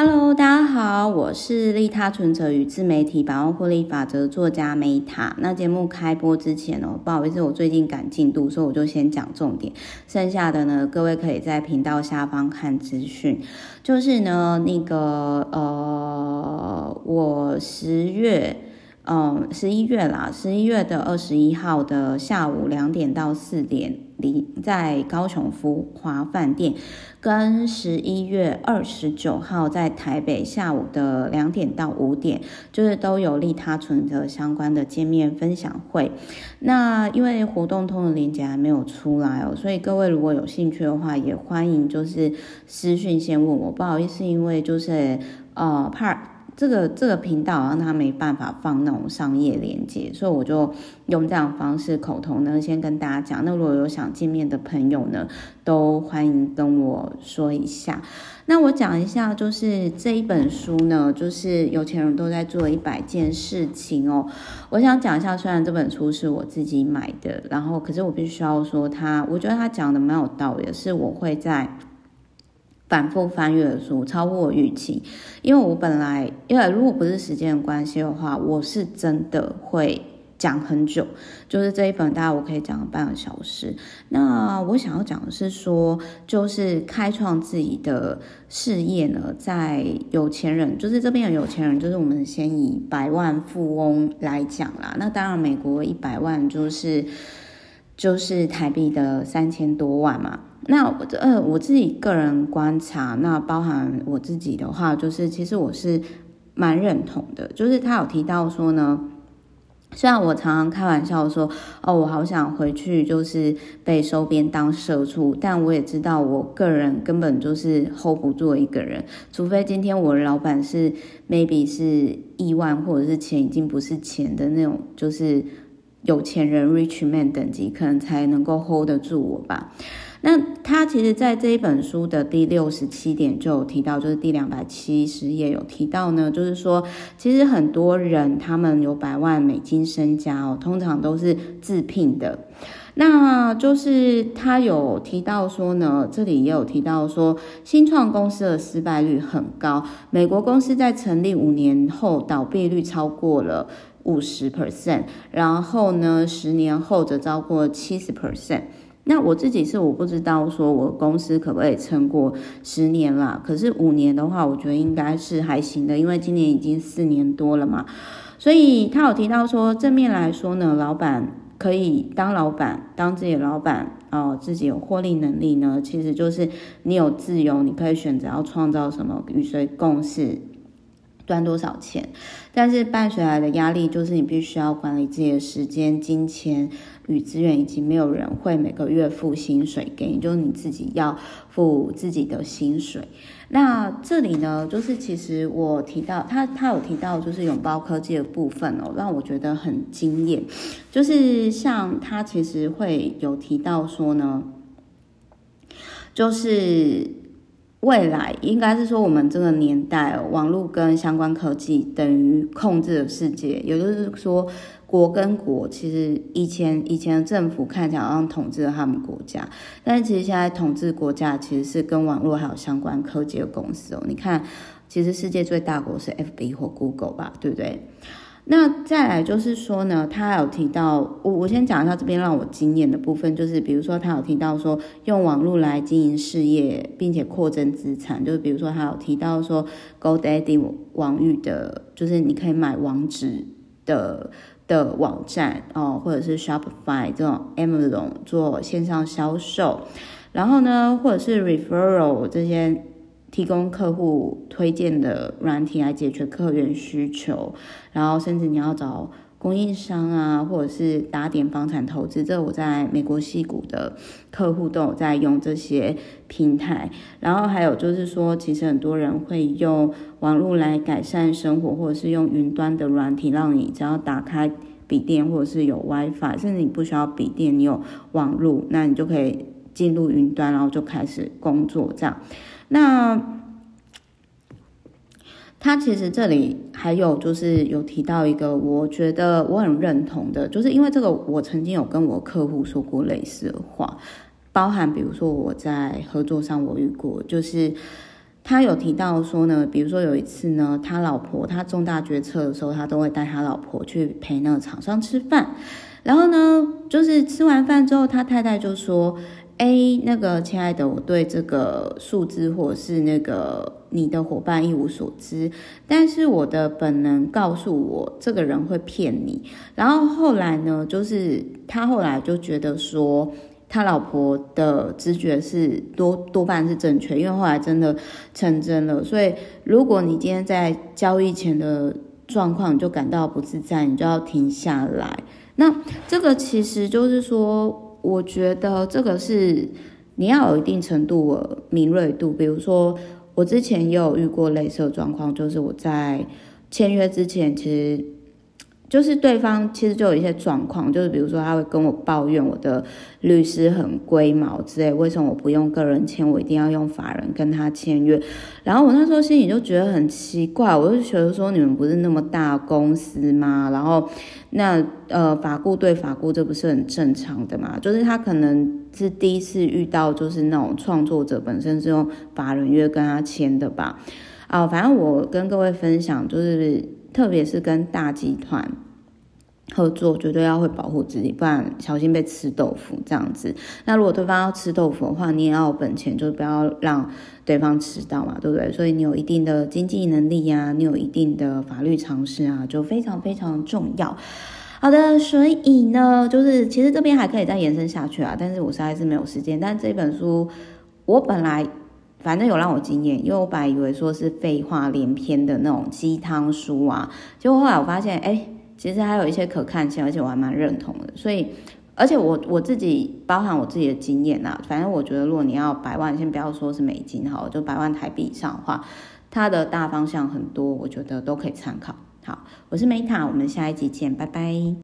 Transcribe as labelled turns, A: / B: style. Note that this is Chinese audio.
A: Hello，大家好，我是利他存折与自媒体百万获利法则作家 Meta。那节目开播之前哦，不好意思，我最近赶进度，所以我就先讲重点，剩下的呢，各位可以在频道下方看资讯。就是呢，那个呃，我十月。嗯，十一月啦，十一月的二十一号的下午两点到四点，离在高雄福华饭店，跟十一月二十九号在台北下午的两点到五点，就是都有利他存折相关的见面分享会。那因为活动通的链接还没有出来哦，所以各位如果有兴趣的话，也欢迎就是私讯先问我。不好意思，因为就是呃怕。这个这个频道让他没办法放那种商业链接，所以我就用这样方式口头呢，先跟大家讲。那如果有想见面的朋友呢，都欢迎跟我说一下。那我讲一下，就是这一本书呢，就是有钱人都在做一百件事情哦。我想讲一下，虽然这本书是我自己买的，然后可是我必须要说他，我觉得他讲的蛮有道理的，是我会在。反复翻阅的书超乎我预期，因为我本来，因为如果不是时间的关系的话，我是真的会讲很久，就是这一本大概我可以讲半个小时。那我想要讲的是说，就是开创自己的事业呢，在有钱人，就是这边的有钱人，就是我们先以百万富翁来讲啦。那当然，美国一百万就是就是台币的三千多万嘛。那我呃，我自己个人观察，那包含我自己的话，就是其实我是蛮认同的。就是他有提到说呢，虽然我常常开玩笑说，哦，我好想回去就是被收编当社畜，但我也知道我个人根本就是 hold 不住一个人，除非今天我的老板是 maybe 是亿万或者是钱已经不是钱的那种，就是有钱人 rich man 等级，可能才能够 hold 得住我吧。那他其实在这一本书的第六十七点就有提到，就是第两百七十页有提到呢，就是说，其实很多人他们有百万美金身家哦，通常都是自聘的。那就是他有提到说呢，这里也有提到说，新创公司的失败率很高，美国公司在成立五年后倒闭率超过了五十 percent，然后呢，十年后则超过七十 percent。那我自己是我不知道说我公司可不可以撑过十年啦，可是五年的话，我觉得应该是还行的，因为今年已经四年多了嘛。所以他有提到说，正面来说呢，老板可以当老板，当自己的老板哦，自己有获利能力呢，其实就是你有自由，你可以选择要创造什么，与谁共事。赚多少钱？但是伴随来的压力就是你必须要管理自己的时间、金钱与资源，以及没有人会每个月付薪水给你，就是你自己要付自己的薪水。那这里呢，就是其实我提到他，他有提到就是拥抱科技的部分哦，让我觉得很惊艳。就是像他其实会有提到说呢，就是。未来应该是说，我们这个年代，网络跟相关科技等于控制了世界。也就是说，国跟国其实以前以前的政府看起来好像统治了他们国家，但是其实现在统治国家其实是跟网络还有相关科技的公司哦。你看，其实世界最大国是 FB 或 Google 吧，对不对？那再来就是说呢，他有提到，我我先讲一下这边让我惊艳的部分，就是比如说他有提到说用网络来经营事业，并且扩增资产，就是比如说他有提到说 GoDaddy 网域的，就是你可以买网址的的网站哦，或者是 Shopify 这种 Amazon 做线上销售，然后呢，或者是 Referral 这些。提供客户推荐的软体来解决客源需求，然后甚至你要找供应商啊，或者是打点房产投资，这我在美国矽谷的客户都有在用这些平台。然后还有就是说，其实很多人会用网络来改善生活，或者是用云端的软体，让你只要打开笔电或者是有 WiFi，甚至你不需要笔电，你有网络，那你就可以进入云端，然后就开始工作这样。那他其实这里还有就是有提到一个，我觉得我很认同的，就是因为这个，我曾经有跟我客户说过类似的话，包含比如说我在合作上我遇过，就是。他有提到说呢，比如说有一次呢，他老婆他重大决策的时候，他都会带他老婆去陪那个厂商吃饭。然后呢，就是吃完饭之后，他太太就说：“哎，那个亲爱的，我对这个数字或者是那个你的伙伴一无所知，但是我的本能告诉我，这个人会骗你。”然后后来呢，就是他后来就觉得说。他老婆的直觉是多多半是正确，因为后来真的成真了。所以，如果你今天在交易前的状况就感到不自在，你就要停下来。那这个其实就是说，我觉得这个是你要有一定程度的敏锐度。比如说，我之前也有遇过类似的状况，就是我在签约之前，其实。就是对方其实就有一些状况，就是比如说他会跟我抱怨我的律师很龟毛之类，为什么我不用个人签，我一定要用法人跟他签约？然后我那时候心里就觉得很奇怪，我就觉得说你们不是那么大公司吗？然后那呃法顾对法顾，这不是很正常的嘛？就是他可能是第一次遇到，就是那种创作者本身是用法人约跟他签的吧？啊、反正我跟各位分享就是。特别是跟大集团合作，绝对要会保护自己，不然小心被吃豆腐这样子。那如果对方要吃豆腐的话，你也要有本钱，就不要让对方吃到嘛，对不对？所以你有一定的经济能力呀、你有一定的法律常识啊，就非常非常重要。好的，所以呢，就是其实这边还可以再延伸下去啊，但是我实在是没有时间。但这本书我本来。反正有让我惊艳，因为我本来以为说是废话连篇的那种鸡汤书啊，结果后来我发现，哎，其实还有一些可看性，而且我还蛮认同的。所以，而且我我自己包含我自己的经验啊，反正我觉得，如果你要百万，先不要说是美金好，就百万台币以上的话，它的大方向很多，我觉得都可以参考。好，我是梅塔我们下一集见，拜拜。